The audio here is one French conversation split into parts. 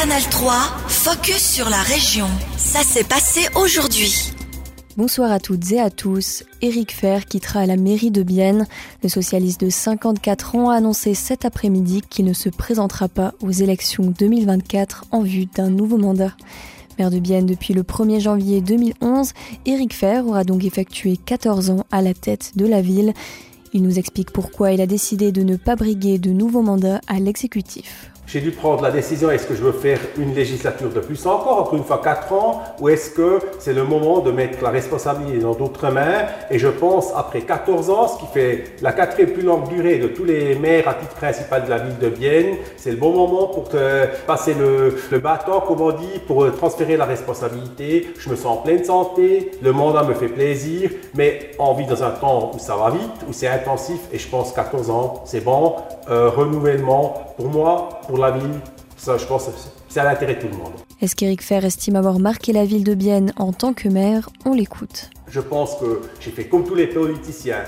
Canal 3, focus sur la région. Ça s'est passé aujourd'hui. Bonsoir à toutes et à tous. Éric Fer quittera la mairie de Bienne. Le socialiste de 54 ans a annoncé cet après-midi qu'il ne se présentera pas aux élections 2024 en vue d'un nouveau mandat. Maire de Bienne depuis le 1er janvier 2011, Éric Fer aura donc effectué 14 ans à la tête de la ville. Il nous explique pourquoi il a décidé de ne pas briguer de nouveaux mandats à l'exécutif j'ai dû prendre la décision, est-ce que je veux faire une législature de plus encore, encore une fois 4 ans, ou est-ce que c'est le moment de mettre la responsabilité dans d'autres mains? Et je pense, après 14 ans, ce qui fait la quatrième plus longue durée de tous les maires à titre principal de la ville de Vienne, c'est le bon moment pour te passer le, bâton, comme on dit, pour transférer la responsabilité. Je me sens en pleine santé, le mandat me fait plaisir, mais on vit dans un temps où ça va vite, où c'est intensif, et je pense 14 ans, c'est bon. Euh, renouvellement, pour moi, pour la ville, ça, je pense, c'est à l'intérêt de tout le monde. Est-ce qu'Éric Fer estime avoir marqué la ville de Bienne en tant que maire? On l'écoute. Je pense que j'ai fait comme tous les politiciens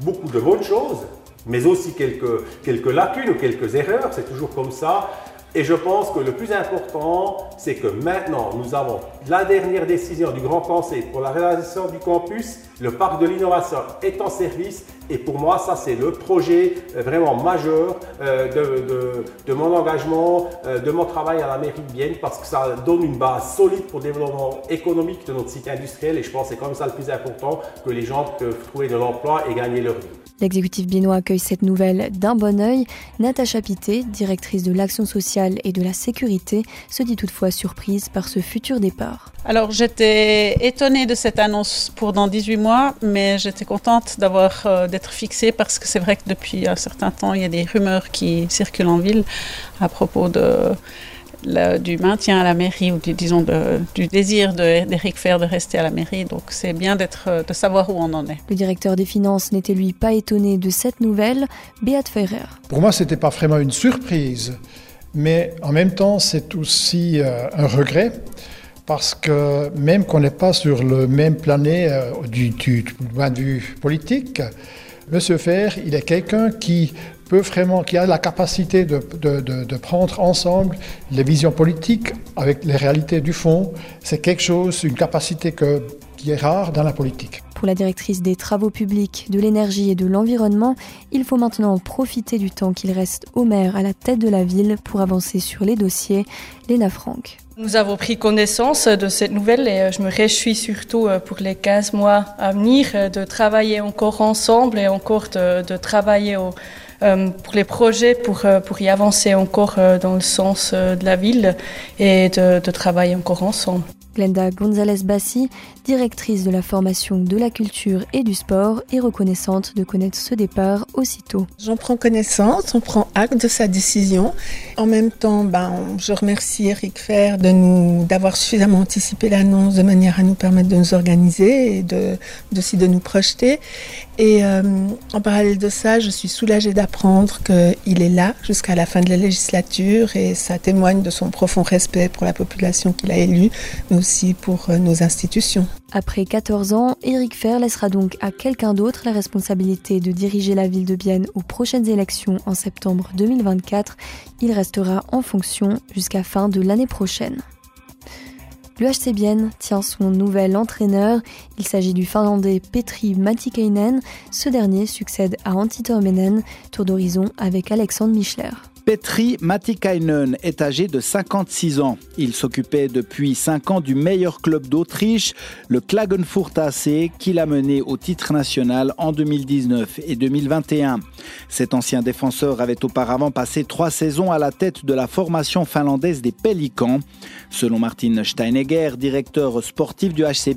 beaucoup de bonnes choses, mais aussi quelques, quelques lacunes ou quelques erreurs, c'est toujours comme ça. Et je pense que le plus important, c'est que maintenant, nous avons la dernière décision du Grand Conseil pour la réalisation du campus. Le parc de l'innovation est en service. Et pour moi, ça, c'est le projet euh, vraiment majeur euh, de, mon engagement, euh, de mon travail à la mairie de Vienne, parce que ça donne une base solide pour le développement économique de notre site industriel. Et je pense que c'est comme ça le plus important, que les gens peuvent trouver de l'emploi et gagner leur vie. L'exécutif biennois accueille cette nouvelle d'un bon oeil. Natacha Pité, directrice de l'action sociale et de la sécurité, se dit toutefois surprise par ce futur départ. Alors j'étais étonnée de cette annonce pour dans 18 mois, mais j'étais contente euh, d'être fixée parce que c'est vrai que depuis un certain temps, il y a des rumeurs qui circulent en ville à propos de du maintien à la mairie ou du, disons du désir d'Éric Fer de rester à la mairie. Donc c'est bien d'être, de savoir où on en est. Le directeur des finances n'était lui pas étonné de cette nouvelle. Beat Ferrer. Pour moi, c'était pas vraiment une surprise, mais en même temps, c'est aussi euh, un regret parce que même qu'on n'est pas sur le même planet euh, du, du, point de vue politique, Monsieur Fer, il est quelqu'un qui peut vraiment, qui a la capacité de, de, de, de, prendre ensemble les visions politiques avec les réalités du fond. C'est quelque chose, une capacité que, qui est rare dans la politique. Pour la directrice des travaux publics, de l'énergie et de l'environnement, il faut maintenant profiter du temps qu'il reste au maire à la tête de la ville pour avancer sur les dossiers. Léna Franck. Nous avons pris connaissance de cette nouvelle et euh, je me réjouis surtout euh, pour les 15 mois à venir euh, de travailler encore ensemble et encore de, de travailler au, pour les projets, pour, euh, pour y avancer encore euh, dans le sens de la ville et de, de travailler encore ensemble. Glenda González Bassi, directrice de la formation de la culture et du sport, est reconnaissante de connaître ce départ aussitôt. J'en prends connaissance, on prend acte de sa décision. En même temps, ben, je remercie Eric Fer d'avoir suffisamment anticipé l'annonce de manière à nous permettre de nous organiser et de, aussi de nous projeter. Et euh, en parallèle de ça, je suis soulagée d'apprendre qu'il est là jusqu'à la fin de la législature et ça témoigne de son profond respect pour la population qu'il a élue, euh. Après 14 ans, Éric Fer laissera donc à quelqu'un d'autre la responsabilité de diriger la ville de Bienne aux prochaines élections en septembre 2024. Il restera en fonction jusqu'à fin de l'année prochaine. L'UHC Bienne tient son nouvel entraîneur. Il s'agit du Finlandais Petri Matikainen. Ce dernier succède à Antti Tormenen, tour d'horizon avec Alexandre Michler. Petri Matikainen est âgé de 56 ans. Il s'occupait depuis 5 ans du meilleur club d'Autriche, le Klagenfurt AC, qu'il a mené au titre national en 2019 et 2021. Cet ancien défenseur avait auparavant passé trois saisons à la tête de la formation finlandaise des Pélicans. Selon Martin Steinegger, directeur sportif du HC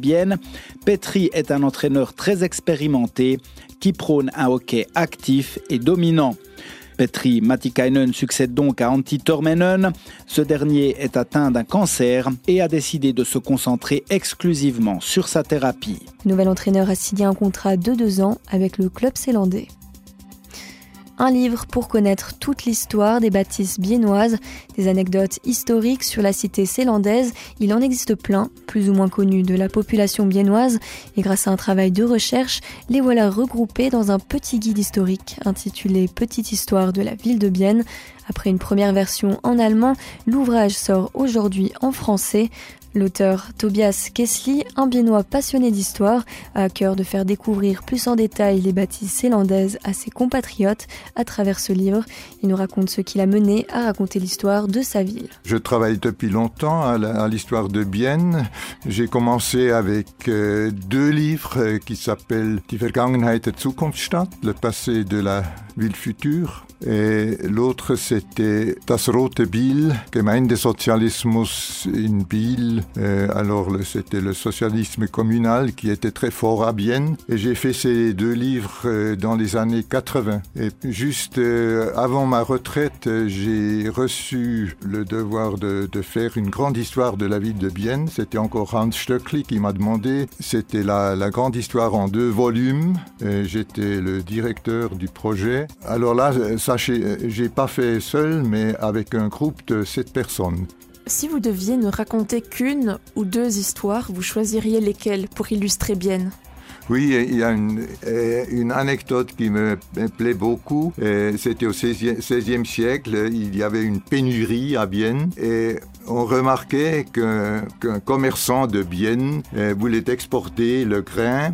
Petri est un entraîneur très expérimenté qui prône un hockey actif et dominant. Petri Matikainen succède donc à Antti Tormenen. Ce dernier est atteint d'un cancer et a décidé de se concentrer exclusivement sur sa thérapie. Nouvel entraîneur a signé un contrat de deux ans avec le club zélandais. Un livre pour connaître toute l'histoire des bâtisses biennoises, des anecdotes historiques sur la cité célandaise. Il en existe plein, plus ou moins connus de la population biennoise, et grâce à un travail de recherche, les voilà regroupés dans un petit guide historique intitulé Petite histoire de la ville de Bienne. Après une première version en allemand, l'ouvrage sort aujourd'hui en français. L'auteur Tobias Kessli, un biennois passionné d'histoire, a à cœur de faire découvrir plus en détail les bâtisses zélandaises à ses compatriotes à travers ce livre. Il nous raconte ce qui l'a mené à raconter l'histoire de sa ville. Je travaille depuis longtemps à l'histoire de Bienne. J'ai commencé avec euh, deux livres euh, qui s'appellent Die Vergangenheit der Zukunftsstadt, le passé de la ville future. Et l'autre, c'était Das Rote Biel, Gemeindesozialismus in Biel. Euh, alors, c'était le socialisme communal qui était très fort à Bienne. Et j'ai fait ces deux livres euh, dans les années 80. Et juste euh, avant ma retraite, j'ai reçu le devoir de, faire une grande histoire de la ville de Bienne. C'était encore Hans Stöckli qui m'a demandé. C'était la, grande histoire en deux volumes. J'étais le directeur du projet. Alors là, ça, j'ai pas fait seul, mais avec un groupe de sept personnes. Si vous deviez ne raconter qu'une ou deux histoires, vous choisiriez lesquelles pour illustrer bien? Oui, il y a une, anecdote qui me plaît beaucoup. C'était au XVIe siècle, il y avait une pénurie à Bienne et on remarquait qu'un commerçant de Bienne euh, voulait exporter le grain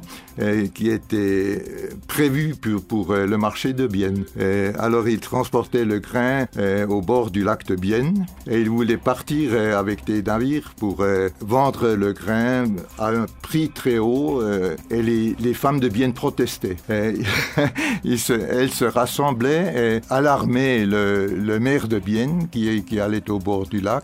qui était prévu pour, le marché de Bienne. alors il transportait le grain au bord du lac de Bienne et il voulait partir avec des navires pour vendre le grain à un prix très haut et les femmes de Bienne protestaient. elles se rassemblaient et alarmaient le, maire de Bienne qui, allait au bord du lac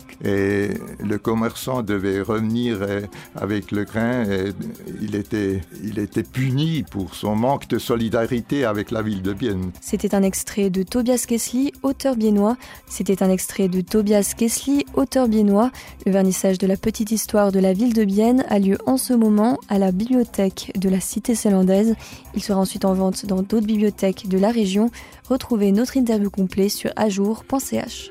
le commerçant devait revenir euh, avec le grain. Et il, était, puni pour son manque de solidarité avec la ville de Bienne. C'était un extrait de Tobias Kessli, auteur biennois. C'était un extrait de Tobias Kessli, auteur biennois. Le vernissage de la petite histoire de la ville de Bienne a lieu en ce moment à la bibliothèque de la cité zélandaise. Il sera ensuite en vente dans d'autres bibliothèques de la région. Retrouvez notre interview complet sur ajour.ch.